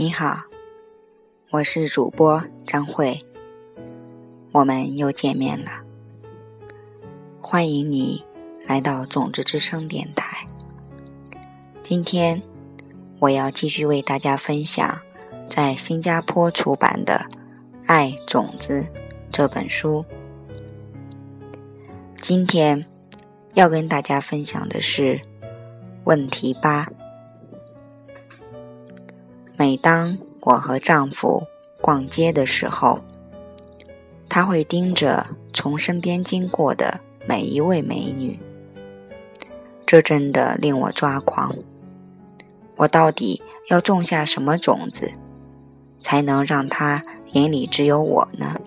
你好，我是主播张慧，我们又见面了。欢迎你来到种子之声电台。今天我要继续为大家分享在新加坡出版的《爱种子》这本书。今天要跟大家分享的是问题八。每当我和丈夫逛街的时候，他会盯着从身边经过的每一位美女，这真的令我抓狂。我到底要种下什么种子，才能让他眼里只有我呢？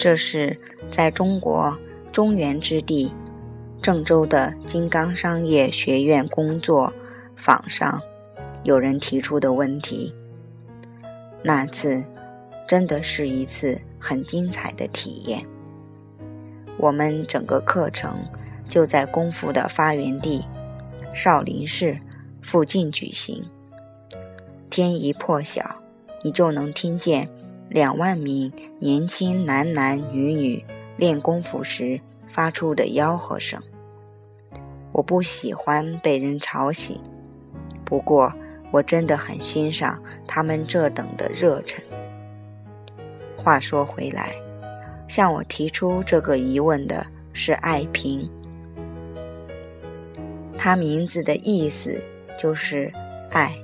这是在中国中原之地郑州的金刚商业学院工作坊上，有人提出的问题。那次真的是一次很精彩的体验。我们整个课程就在功夫的发源地少林寺附近举行。天一破晓，你就能听见。两万名年轻男男女女练功夫时发出的吆喝声。我不喜欢被人吵醒，不过我真的很欣赏他们这等的热忱。话说回来，向我提出这个疑问的是爱萍，她名字的意思就是爱。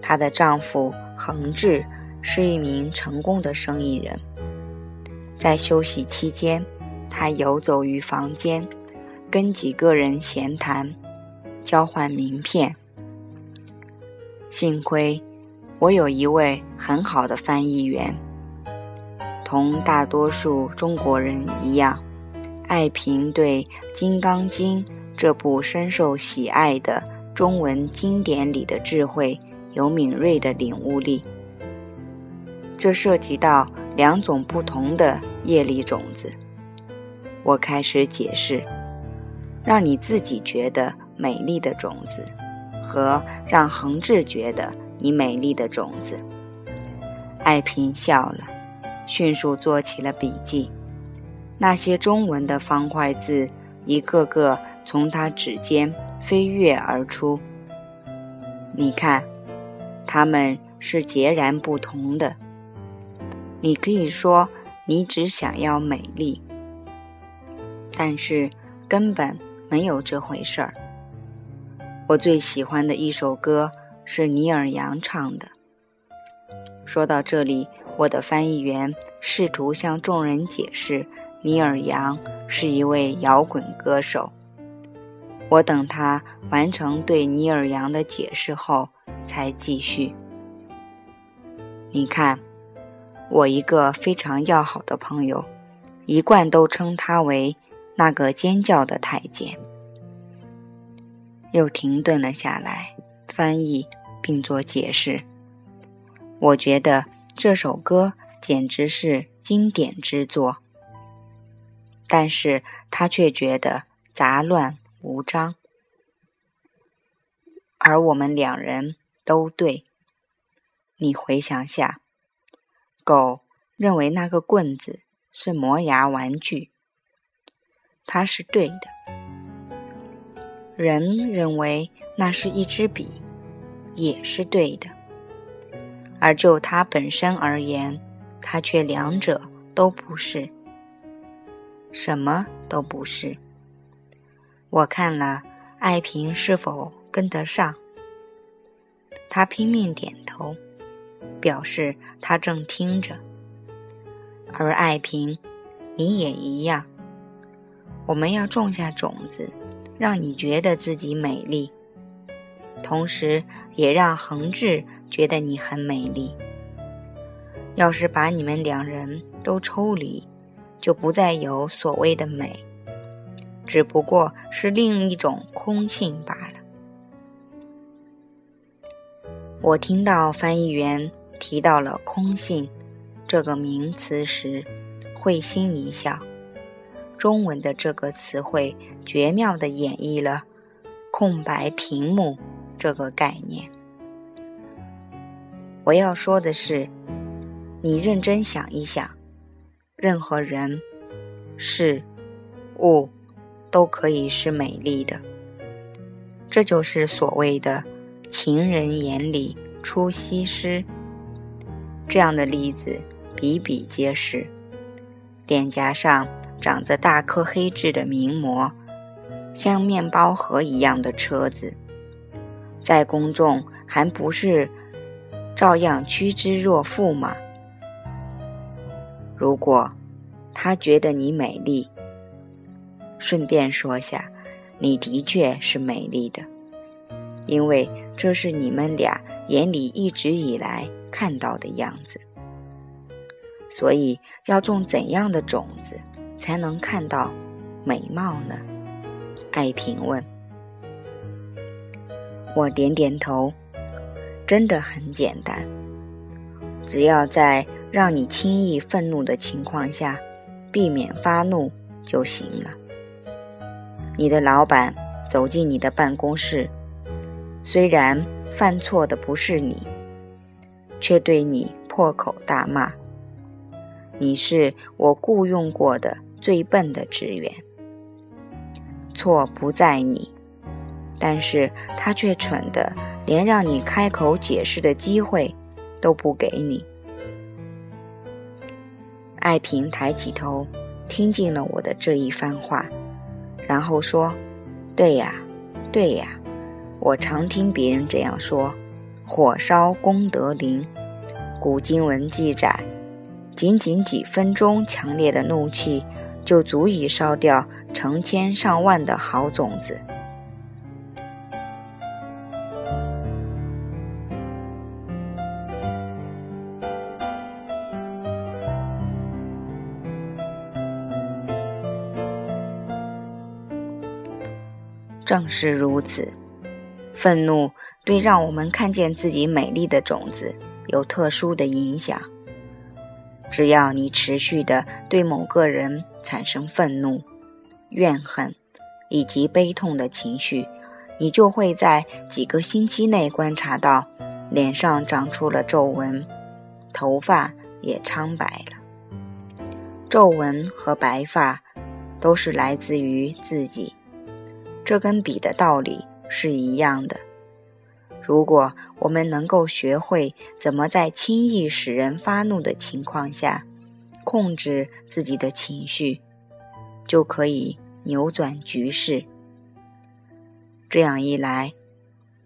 她的丈夫恒志。是一名成功的生意人，在休息期间，他游走于房间，跟几个人闲谈，交换名片。幸亏我有一位很好的翻译员。同大多数中国人一样，爱萍对《金刚经》这部深受喜爱的中文经典里的智慧有敏锐的领悟力。这涉及到两种不同的业力种子。我开始解释，让你自己觉得美丽的种子，和让恒志觉得你美丽的种子。爱萍笑了，迅速做起了笔记。那些中文的方块字，一个个从他指尖飞跃而出。你看，它们是截然不同的。你可以说你只想要美丽，但是根本没有这回事儿。我最喜欢的一首歌是尼尔·杨唱的。说到这里，我的翻译员试图向众人解释，尼尔·杨是一位摇滚歌手。我等他完成对尼尔·杨的解释后，才继续。你看。我一个非常要好的朋友，一贯都称他为那个尖叫的太监。又停顿了下来，翻译并做解释。我觉得这首歌简直是经典之作，但是他却觉得杂乱无章。而我们两人都对。你回想下。狗认为那个棍子是磨牙玩具，它是对的；人认为那是一支笔，也是对的。而就它本身而言，它却两者都不是，什么都不是。我看了，爱萍是否跟得上？他拼命点头。表示他正听着，而爱萍，你也一样。我们要种下种子，让你觉得自己美丽，同时也让恒志觉得你很美丽。要是把你们两人都抽离，就不再有所谓的美，只不过是另一种空性罢了。我听到翻译员。提到了空性，这个名词时，会心一笑。中文的这个词汇绝妙地演绎了“空白屏幕”这个概念。我要说的是，你认真想一想，任何人、事、物都可以是美丽的。这就是所谓的“情人眼里出西施”。这样的例子比比皆是。脸颊上。长着大颗黑痣的名模，像面包盒一样的车子，在公众还不是照样趋之若鹜吗？如果他觉得你美丽，顺便说下，你的确是美丽的，因为这是你们俩眼里一直以来看到的样子。所以要种怎样的种子？才能看到美貌呢？爱萍问。我点点头，真的很简单，只要在让你轻易愤怒的情况下，避免发怒就行了。你的老板走进你的办公室，虽然犯错的不是你，却对你破口大骂。你是我雇佣过的。最笨的职员，错不在你，但是他却蠢的连让你开口解释的机会都不给你。爱萍抬起头，听进了我的这一番话，然后说：“对呀，对呀，我常听别人这样说，火烧功德林。古经文记载，仅仅几分钟强烈的怒气。”就足以烧掉成千上万的好种子。正是如此，愤怒对让我们看见自己美丽的种子有特殊的影响。只要你持续的对某个人产生愤怒、怨恨以及悲痛的情绪，你就会在几个星期内观察到脸上长出了皱纹，头发也苍白了。皱纹和白发都是来自于自己，这跟笔的道理是一样的。如果我们能够学会怎么在轻易使人发怒的情况下控制自己的情绪，就可以扭转局势。这样一来，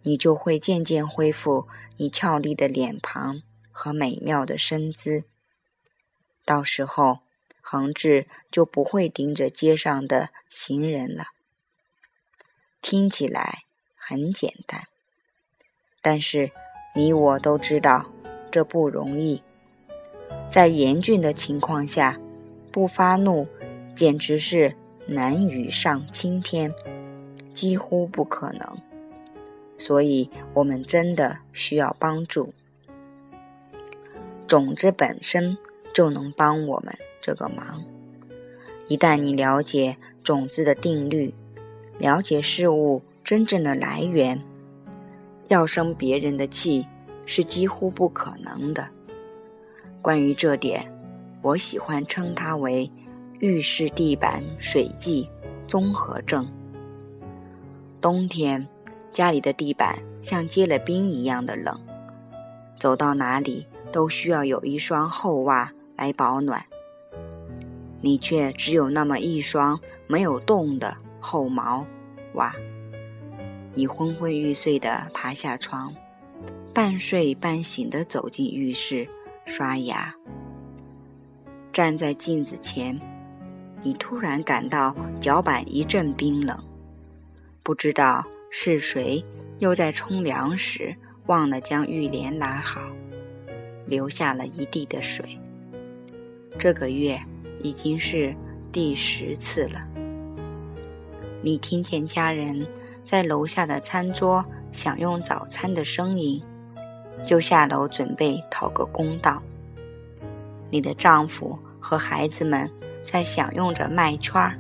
你就会渐渐恢复你俏丽的脸庞和美妙的身姿。到时候，恒志就不会盯着街上的行人了。听起来很简单。但是，你我都知道，这不容易。在严峻的情况下，不发怒，简直是难于上青天，几乎不可能。所以，我们真的需要帮助。种子本身就能帮我们这个忙。一旦你了解种子的定律，了解事物真正的来源。要生别人的气是几乎不可能的。关于这点，我喜欢称它为浴室地板水迹综合症。冬天，家里的地板像结了冰一样的冷，走到哪里都需要有一双厚袜来保暖。你却只有那么一双没有洞的厚毛袜。你昏昏欲睡地爬下床，半睡半醒地走进浴室刷牙。站在镜子前，你突然感到脚板一阵冰冷，不知道是谁又在冲凉时忘了将浴帘拉好，留下了一地的水。这个月已经是第十次了。你听见家人。在楼下的餐桌享用早餐的声音，就下楼准备讨个公道。你的丈夫和孩子们在享用着麦圈儿。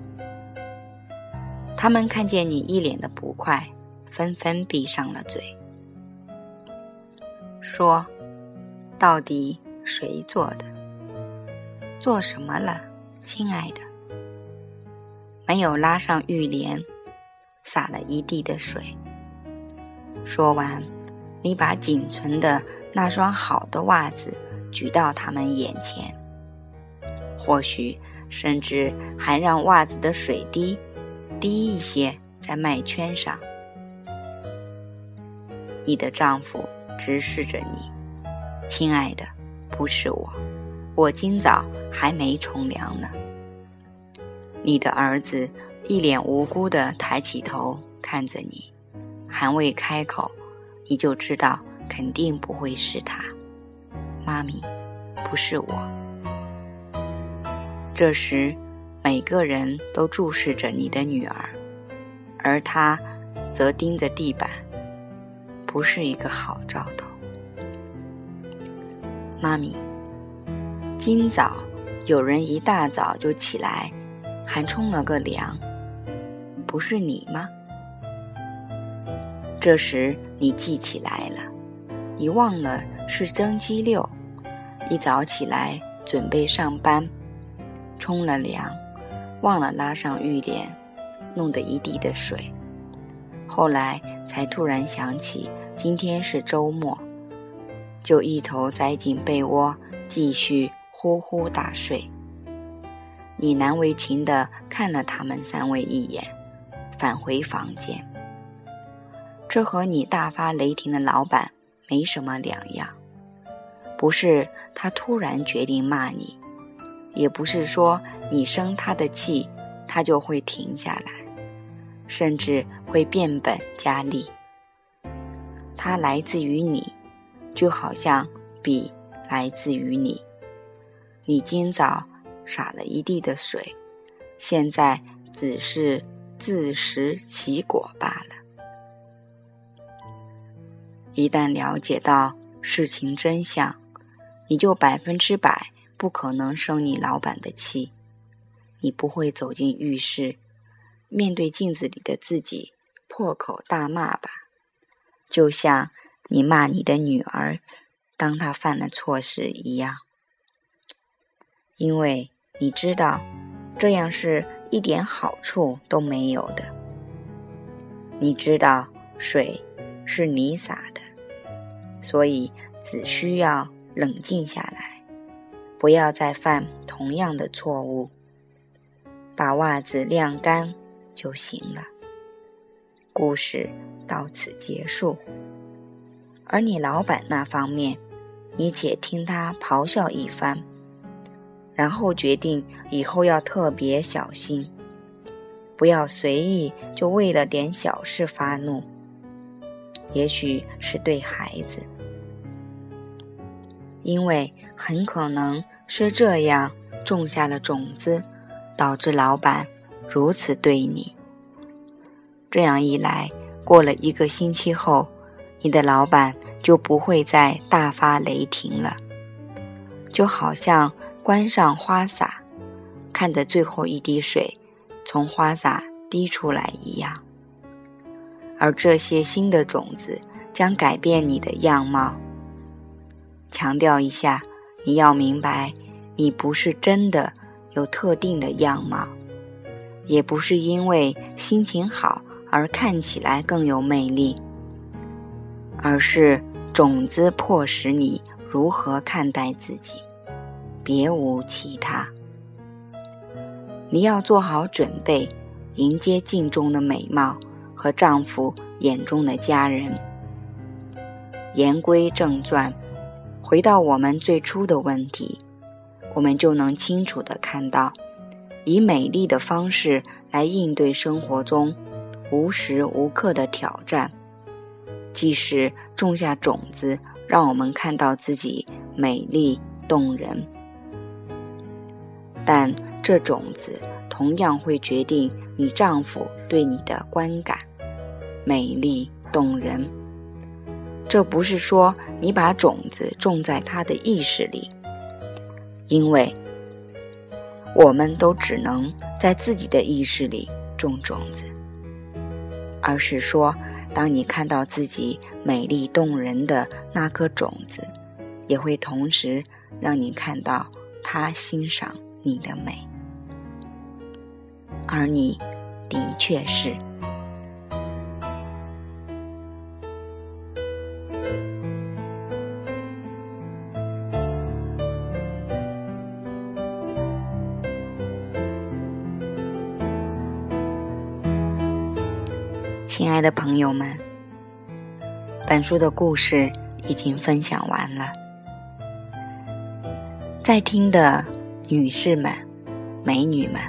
他们看见你一脸的不快，纷纷闭上了嘴，说：“到底谁做的？做什么了，亲爱的？没有拉上浴帘，洒了一地的水。”说完，你把仅存的那双好的袜子举到他们眼前，或许甚至还让袜子的水滴。低一些，在麦圈上。你的丈夫直视着你，亲爱的，不是我，我今早还没冲凉呢。你的儿子一脸无辜地抬起头看着你，还未开口，你就知道肯定不会是他。妈咪，不是我。这时。每个人都注视着你的女儿，而她则盯着地板，不是一个好兆头。妈咪，今早有人一大早就起来，还冲了个凉，不是你吗？这时你记起来了，你忘了是星期六，一早起来准备上班，冲了凉。忘了拉上浴帘，弄得一地的水。后来才突然想起今天是周末，就一头栽进被窝，继续呼呼大睡。你难为情地看了他们三位一眼，返回房间。这和你大发雷霆的老板没什么两样，不是他突然决定骂你。也不是说你生他的气，他就会停下来，甚至会变本加厉。他来自于你，就好像笔来自于你。你今早洒了一地的水，现在只是自食其果罢了。一旦了解到事情真相，你就百分之百。不可能生你老板的气，你不会走进浴室，面对镜子里的自己破口大骂吧？就像你骂你的女儿，当她犯了错事一样，因为你知道这样是一点好处都没有的。你知道水是你洒的，所以只需要冷静下来。不要再犯同样的错误，把袜子晾干就行了。故事到此结束。而你老板那方面，你且听他咆哮一番，然后决定以后要特别小心，不要随意就为了点小事发怒。也许是对孩子。因为很可能是这样种下了种子，导致老板如此对你。这样一来，过了一个星期后，你的老板就不会再大发雷霆了，就好像关上花洒，看着最后一滴水从花洒滴出来一样。而这些新的种子将改变你的样貌。强调一下，你要明白，你不是真的有特定的样貌，也不是因为心情好而看起来更有魅力，而是种子迫使你如何看待自己，别无其他。你要做好准备，迎接镜中的美貌和丈夫眼中的家人。言归正传。回到我们最初的问题，我们就能清楚地看到，以美丽的方式来应对生活中无时无刻的挑战，即使种下种子，让我们看到自己美丽动人，但这种子同样会决定你丈夫对你的观感，美丽动人。这不是说你把种子种在他的意识里，因为我们都只能在自己的意识里种种子，而是说，当你看到自己美丽动人的那颗种子，也会同时让你看到他欣赏。你的美，而你的确是。亲爱的朋友们，本书的故事已经分享完了。在听的女士们、美女们，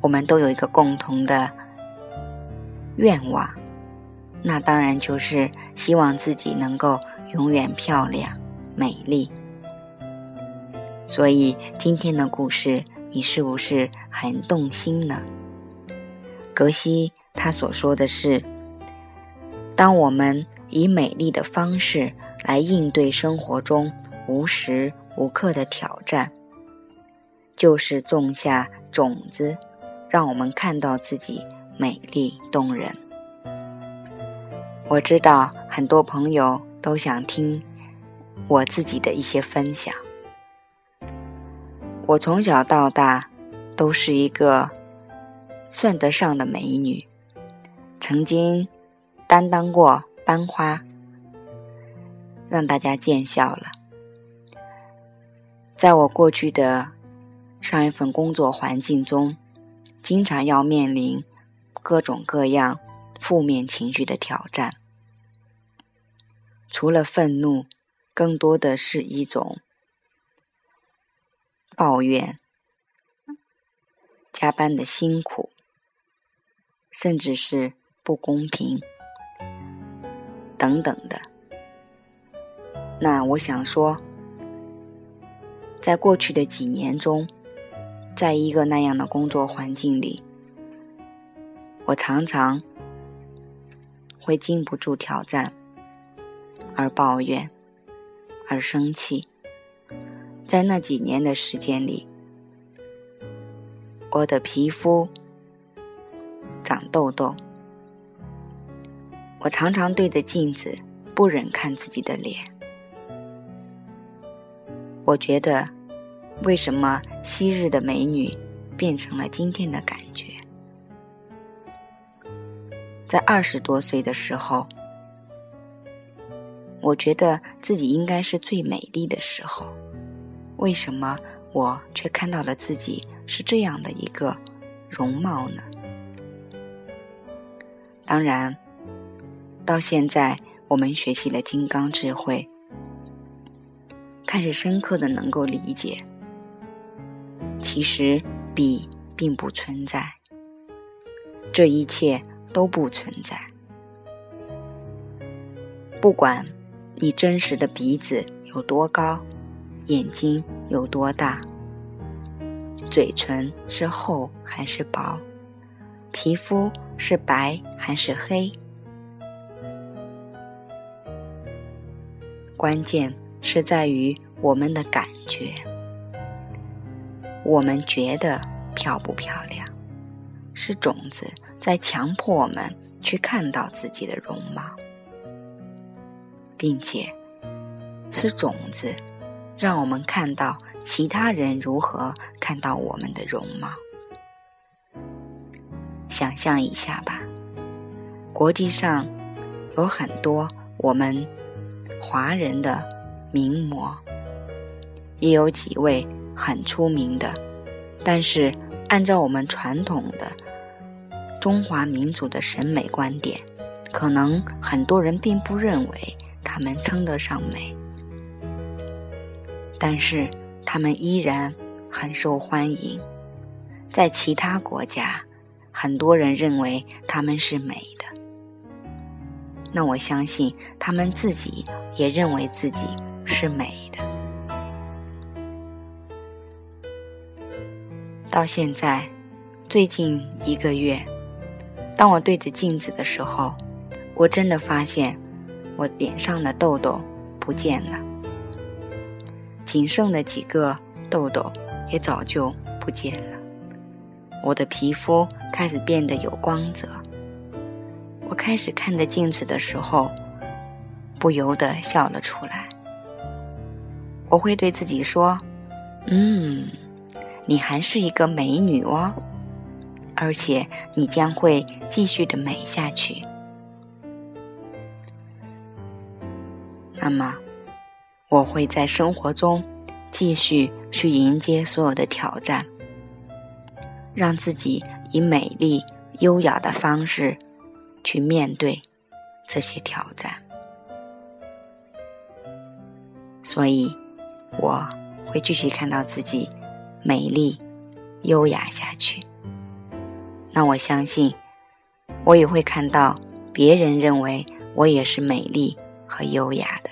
我们都有一个共同的愿望，那当然就是希望自己能够永远漂亮、美丽。所以今天的故事，你是不是很动心呢？格西。他所说的是：当我们以美丽的方式来应对生活中无时无刻的挑战，就是种下种子，让我们看到自己美丽动人。我知道很多朋友都想听我自己的一些分享。我从小到大都是一个算得上的美女。曾经担当过班花，让大家见笑了。在我过去的上一份工作环境中，经常要面临各种各样负面情绪的挑战。除了愤怒，更多的是一种抱怨，加班的辛苦，甚至是。不公平，等等的。那我想说，在过去的几年中，在一个那样的工作环境里，我常常会经不住挑战，而抱怨，而生气。在那几年的时间里，我的皮肤长痘痘。我常常对着镜子不忍看自己的脸。我觉得，为什么昔日的美女变成了今天的感觉？在二十多岁的时候，我觉得自己应该是最美丽的时候，为什么我却看到了自己是这样的一个容貌呢？当然。到现在，我们学习了金刚智慧，开始深刻的能够理解，其实笔并不存在，这一切都不存在。不管你真实的鼻子有多高，眼睛有多大，嘴唇是厚还是薄，皮肤是白还是黑。关键是在于我们的感觉，我们觉得漂不漂亮，是种子在强迫我们去看到自己的容貌，并且是种子让我们看到其他人如何看到我们的容貌。想象一下吧，国际上有很多我们。华人的名模，也有几位很出名的，但是按照我们传统的中华民族的审美观点，可能很多人并不认为他们称得上美，但是他们依然很受欢迎，在其他国家，很多人认为他们是美的。那我相信他们自己也认为自己是美的。到现在，最近一个月，当我对着镜子的时候，我真的发现我脸上的痘痘不见了，仅剩的几个痘痘也早就不见了，我的皮肤开始变得有光泽。我开始看着镜子的时候，不由得笑了出来。我会对自己说：“嗯，你还是一个美女哦，而且你将会继续的美下去。”那么，我会在生活中继续去迎接所有的挑战，让自己以美丽、优雅的方式。去面对这些挑战，所以我会继续看到自己美丽、优雅下去。那我相信，我也会看到别人认为我也是美丽和优雅的。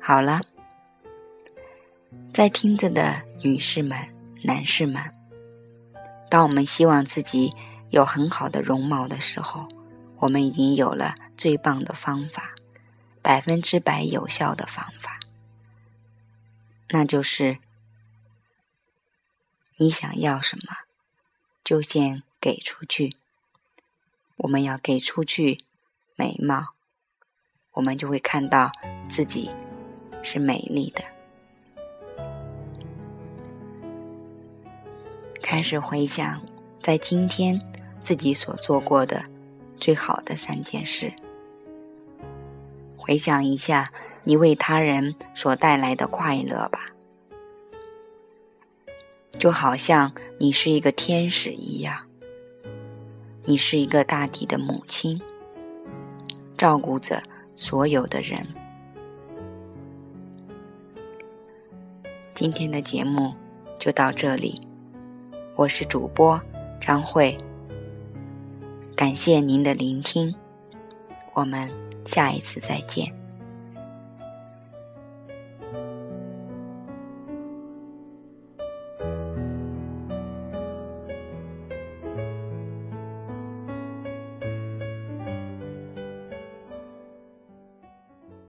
好了，在听着的女士们、男士们，当我们希望自己。有很好的容貌的时候，我们已经有了最棒的方法，百分之百有效的方法，那就是你想要什么，就先给出去。我们要给出去美貌，我们就会看到自己是美丽的。开始回想，在今天。自己所做过的最好的三件事，回想一下你为他人所带来的快乐吧，就好像你是一个天使一样，你是一个大地的母亲，照顾着所有的人。今天的节目就到这里，我是主播张慧。感谢您的聆听，我们下一次再见。